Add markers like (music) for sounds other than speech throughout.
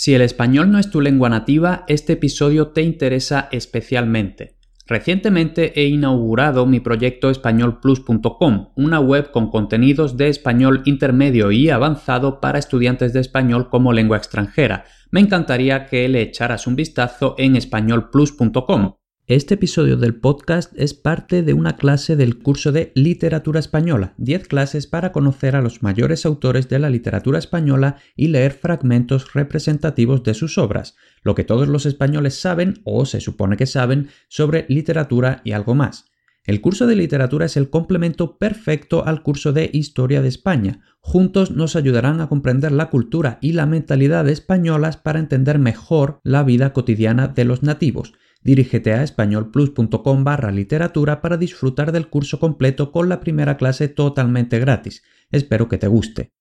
Si el español no es tu lengua nativa, este episodio te interesa especialmente. Recientemente he inaugurado mi proyecto españolplus.com, una web con contenidos de español intermedio y avanzado para estudiantes de español como lengua extranjera. Me encantaría que le echaras un vistazo en españolplus.com. Este episodio del podcast es parte de una clase del curso de Literatura Española, 10 clases para conocer a los mayores autores de la literatura española y leer fragmentos representativos de sus obras, lo que todos los españoles saben o se supone que saben sobre literatura y algo más. El curso de literatura es el complemento perfecto al curso de Historia de España. Juntos nos ayudarán a comprender la cultura y la mentalidad españolas para entender mejor la vida cotidiana de los nativos Dirígete a españolplus.com barra literatura para disfrutar del curso completo con la primera clase totalmente gratis. Espero que te guste.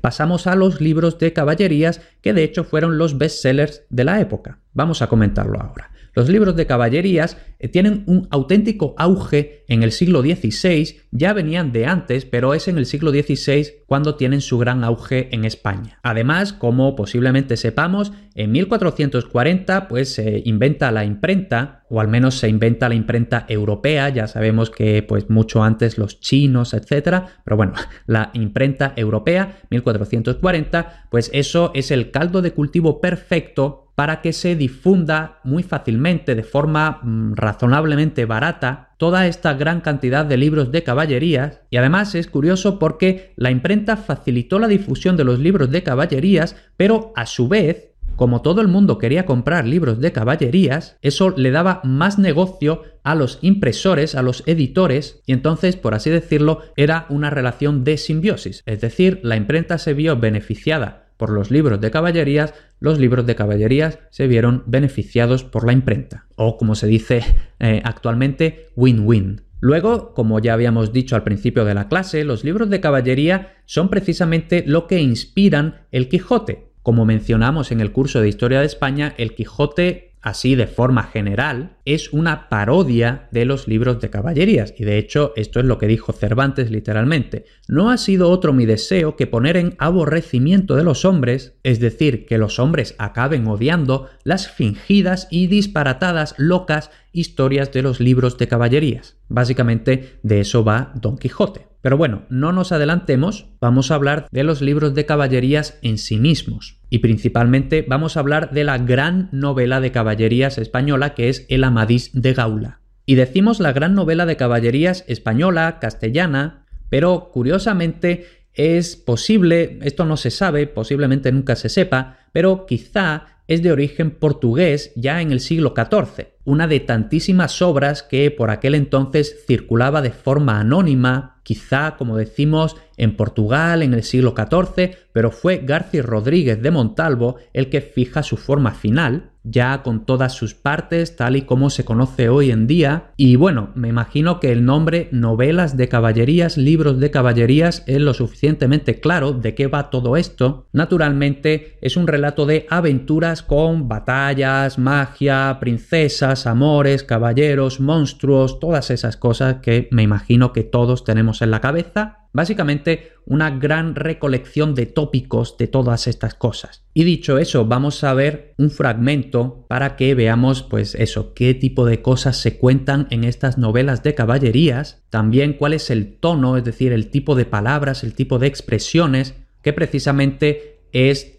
Pasamos a los libros de caballerías que de hecho fueron los bestsellers de la época. Vamos a comentarlo ahora. Los libros de caballerías eh, tienen un auténtico auge en el siglo XVI, ya venían de antes, pero es en el siglo XVI cuando tienen su gran auge en España. Además, como posiblemente sepamos, en 1440 pues se inventa la imprenta, o al menos se inventa la imprenta europea, ya sabemos que pues mucho antes los chinos, etcétera, pero bueno, (laughs) la imprenta europea 1440, pues eso es el caldo de cultivo perfecto para que se difunda muy fácilmente, de forma mm, razonablemente barata, toda esta gran cantidad de libros de caballerías. Y además es curioso porque la imprenta facilitó la difusión de los libros de caballerías, pero a su vez como todo el mundo quería comprar libros de caballerías, eso le daba más negocio a los impresores, a los editores, y entonces, por así decirlo, era una relación de simbiosis. Es decir, la imprenta se vio beneficiada por los libros de caballerías, los libros de caballerías se vieron beneficiados por la imprenta, o como se dice eh, actualmente, win-win. Luego, como ya habíamos dicho al principio de la clase, los libros de caballería son precisamente lo que inspiran el Quijote. Como mencionamos en el curso de Historia de España, el Quijote así de forma general, es una parodia de los libros de caballerías. Y de hecho, esto es lo que dijo Cervantes literalmente. No ha sido otro mi deseo que poner en aborrecimiento de los hombres, es decir, que los hombres acaben odiando las fingidas y disparatadas locas historias de los libros de caballerías. Básicamente de eso va Don Quijote. Pero bueno, no nos adelantemos, vamos a hablar de los libros de caballerías en sí mismos. Y principalmente vamos a hablar de la gran novela de caballerías española que es El Amadís de Gaula. Y decimos la gran novela de caballerías española, castellana, pero curiosamente es posible, esto no se sabe, posiblemente nunca se sepa, pero quizá es de origen portugués ya en el siglo XIV, una de tantísimas obras que por aquel entonces circulaba de forma anónima, quizá como decimos en Portugal en el siglo XIV, pero fue García Rodríguez de Montalvo el que fija su forma final, ya con todas sus partes tal y como se conoce hoy en día. Y bueno, me imagino que el nombre novelas de caballerías, libros de caballerías es lo suficientemente claro de qué va todo esto. Naturalmente es un relato de aventuras con batallas, magia, princesas, amores, caballeros, monstruos, todas esas cosas que me imagino que todos tenemos en la cabeza Básicamente una gran recolección de tópicos de todas estas cosas. Y dicho eso, vamos a ver un fragmento para que veamos pues eso, qué tipo de cosas se cuentan en estas novelas de caballerías, también cuál es el tono, es decir, el tipo de palabras, el tipo de expresiones que precisamente es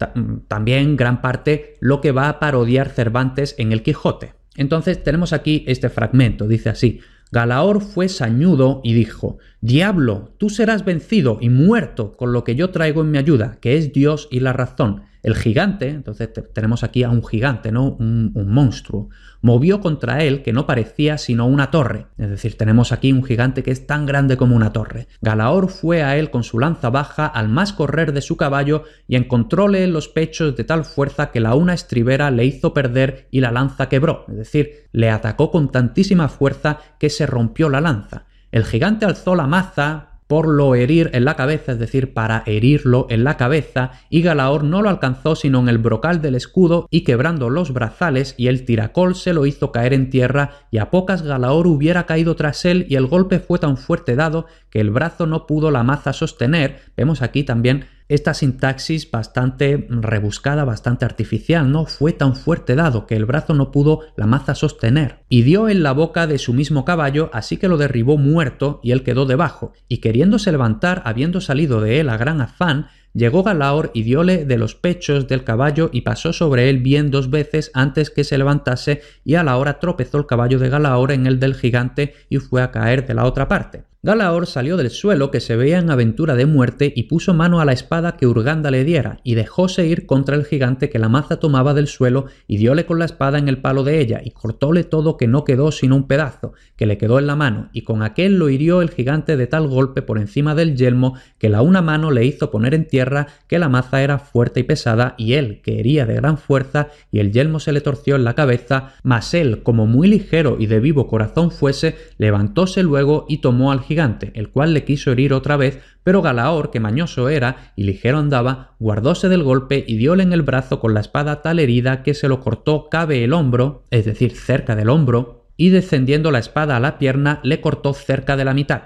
también gran parte lo que va a parodiar Cervantes en el Quijote. Entonces tenemos aquí este fragmento, dice así, Galaor fue sañudo y dijo, Diablo, tú serás vencido y muerto con lo que yo traigo en mi ayuda, que es Dios y la razón. El gigante, entonces tenemos aquí a un gigante, ¿no? Un, un, monstruo, movió contra él que no parecía sino una torre. Es decir, tenemos aquí un gigante que es tan grande como una torre. Galaor fue a él con su lanza baja al más correr de su caballo y encontróle en los pechos de tal fuerza que la una estribera le hizo perder y la lanza quebró. Es decir, le atacó con tantísima fuerza que se rompió la lanza. El gigante alzó la maza, por lo herir en la cabeza, es decir, para herirlo en la cabeza, y Galaor no lo alcanzó sino en el brocal del escudo y quebrando los brazales y el tiracol se lo hizo caer en tierra y a pocas Galaor hubiera caído tras él y el golpe fue tan fuerte dado que el brazo no pudo la maza sostener. Vemos aquí también esta sintaxis bastante rebuscada, bastante artificial, no fue tan fuerte dado que el brazo no pudo la maza sostener, y dio en la boca de su mismo caballo, así que lo derribó muerto y él quedó debajo, y queriéndose levantar, habiendo salido de él a gran afán, Llegó Galaor y diole de los pechos del caballo y pasó sobre él bien dos veces antes que se levantase y a la hora tropezó el caballo de Galaor en el del gigante y fue a caer de la otra parte. Galaor salió del suelo que se veía en aventura de muerte y puso mano a la espada que Urganda le diera, y dejóse ir contra el gigante que la maza tomaba del suelo, y diole con la espada en el palo de ella, y cortóle todo que no quedó sino un pedazo, que le quedó en la mano, y con aquel lo hirió el gigante de tal golpe por encima del yelmo, que la una mano le hizo poner en tierra que la maza era fuerte y pesada, y él, que hería de gran fuerza, y el yelmo se le torció en la cabeza, mas él, como muy ligero y de vivo corazón fuese, levantóse luego y tomó al gigante, el cual le quiso herir otra vez, pero Galaor, que mañoso era y ligero andaba, guardóse del golpe y diole en el brazo con la espada tal herida que se lo cortó cabe el hombro, es decir, cerca del hombro, y descendiendo la espada a la pierna le cortó cerca de la mitad.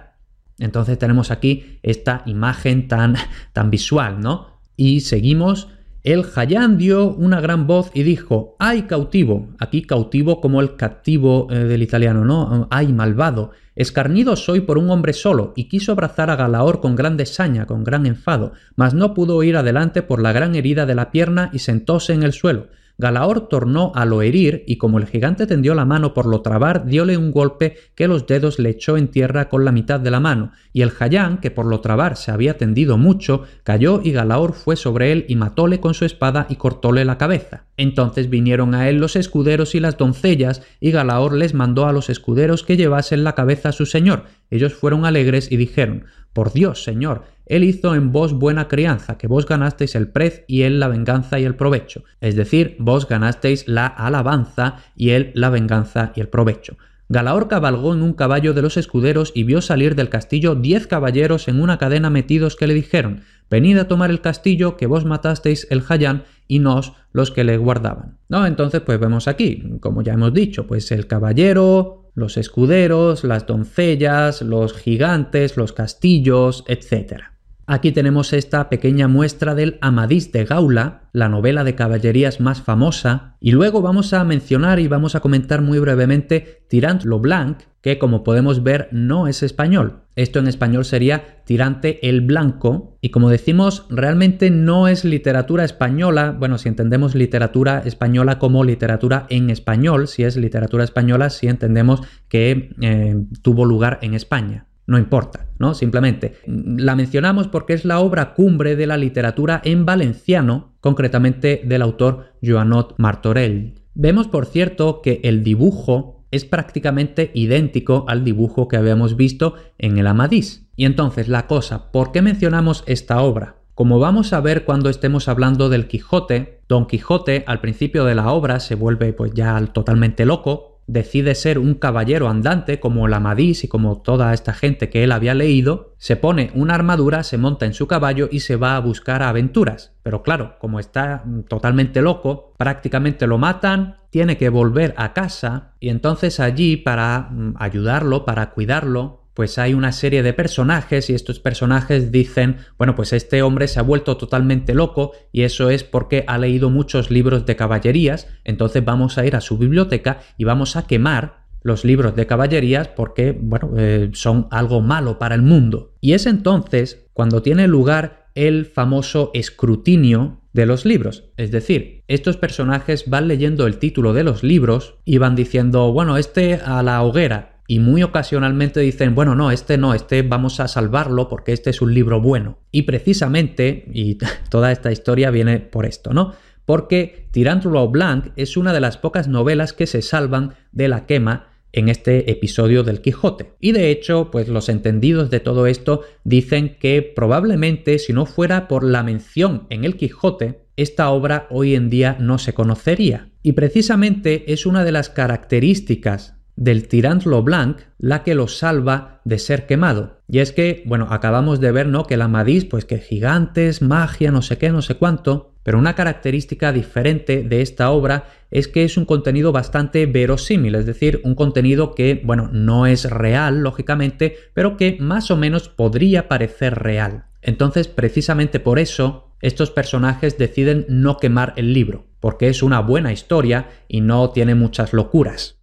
Entonces tenemos aquí esta imagen tan, tan visual, ¿no? Y seguimos el Hayán dio una gran voz y dijo, ¡ay cautivo! Aquí cautivo como el captivo eh, del italiano, ¿no? ¡ay malvado! Escarnido soy por un hombre solo, y quiso abrazar a Galaor con gran desaña, con gran enfado, mas no pudo ir adelante por la gran herida de la pierna y sentóse en el suelo. Galaor tornó a lo herir y como el gigante tendió la mano por lo trabar, diole un golpe que los dedos le echó en tierra con la mitad de la mano, y el jayán, que por lo trabar se había tendido mucho, cayó y Galaor fue sobre él y matóle con su espada y cortóle la cabeza. Entonces vinieron a él los escuderos y las doncellas, y Galaor les mandó a los escuderos que llevasen la cabeza a su señor. Ellos fueron alegres y dijeron, Por Dios, señor, él hizo en vos buena crianza, que vos ganasteis el prez y él la venganza y el provecho. Es decir, vos ganasteis la alabanza y él la venganza y el provecho. Galaor cabalgó en un caballo de los escuderos y vio salir del castillo diez caballeros en una cadena metidos que le dijeron Venid a tomar el castillo que vos matasteis el Jayán y nos los que le guardaban. ¿No? Entonces, pues vemos aquí, como ya hemos dicho, pues el caballero, los escuderos, las doncellas, los gigantes, los castillos, etc. Aquí tenemos esta pequeña muestra del Amadís de Gaula, la novela de caballerías más famosa, y luego vamos a mencionar y vamos a comentar muy brevemente Tirant Blanc, que como podemos ver no es español. Esto en español sería Tirante el Blanco, y como decimos, realmente no es literatura española, bueno, si entendemos literatura española como literatura en español, si es literatura española, si entendemos que eh, tuvo lugar en España no importa, ¿no? Simplemente la mencionamos porque es la obra cumbre de la literatura en valenciano, concretamente del autor Joanot Martorell. Vemos, por cierto, que el dibujo es prácticamente idéntico al dibujo que habíamos visto en el Amadís. Y entonces la cosa, ¿por qué mencionamos esta obra? Como vamos a ver cuando estemos hablando del Quijote, Don Quijote al principio de la obra se vuelve pues ya totalmente loco, decide ser un caballero andante como la Amadís y como toda esta gente que él había leído, se pone una armadura, se monta en su caballo y se va a buscar aventuras. Pero claro, como está totalmente loco, prácticamente lo matan, tiene que volver a casa y entonces allí para mm, ayudarlo, para cuidarlo, pues hay una serie de personajes y estos personajes dicen, bueno, pues este hombre se ha vuelto totalmente loco y eso es porque ha leído muchos libros de caballerías, entonces vamos a ir a su biblioteca y vamos a quemar los libros de caballerías porque, bueno, eh, son algo malo para el mundo. Y es entonces cuando tiene lugar el famoso escrutinio de los libros. Es decir, estos personajes van leyendo el título de los libros y van diciendo, bueno, este a la hoguera, y muy ocasionalmente dicen, bueno, no, este no, este vamos a salvarlo porque este es un libro bueno. Y precisamente, y (laughs) toda esta historia viene por esto, ¿no? Porque Tirantula Blanc es una de las pocas novelas que se salvan de la quema en este episodio del Quijote. Y de hecho, pues los entendidos de todo esto dicen que probablemente si no fuera por la mención en el Quijote, esta obra hoy en día no se conocería. Y precisamente es una de las características del Tirant Blanc la que lo salva de ser quemado. Y es que, bueno, acabamos de ver, ¿no? Que el Amadís, pues que gigantes, magia, no sé qué, no sé cuánto. Pero una característica diferente de esta obra es que es un contenido bastante verosímil, es decir, un contenido que, bueno, no es real, lógicamente, pero que más o menos podría parecer real. Entonces, precisamente por eso, estos personajes deciden no quemar el libro, porque es una buena historia y no tiene muchas locuras.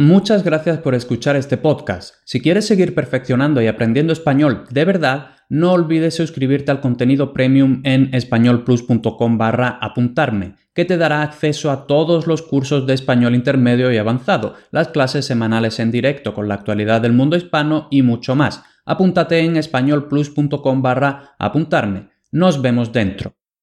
Muchas gracias por escuchar este podcast. Si quieres seguir perfeccionando y aprendiendo español de verdad, no olvides suscribirte al contenido premium en españolplus.com barra apuntarme, que te dará acceso a todos los cursos de español intermedio y avanzado, las clases semanales en directo con la actualidad del mundo hispano y mucho más. Apúntate en españolplus.com barra apuntarme. Nos vemos dentro.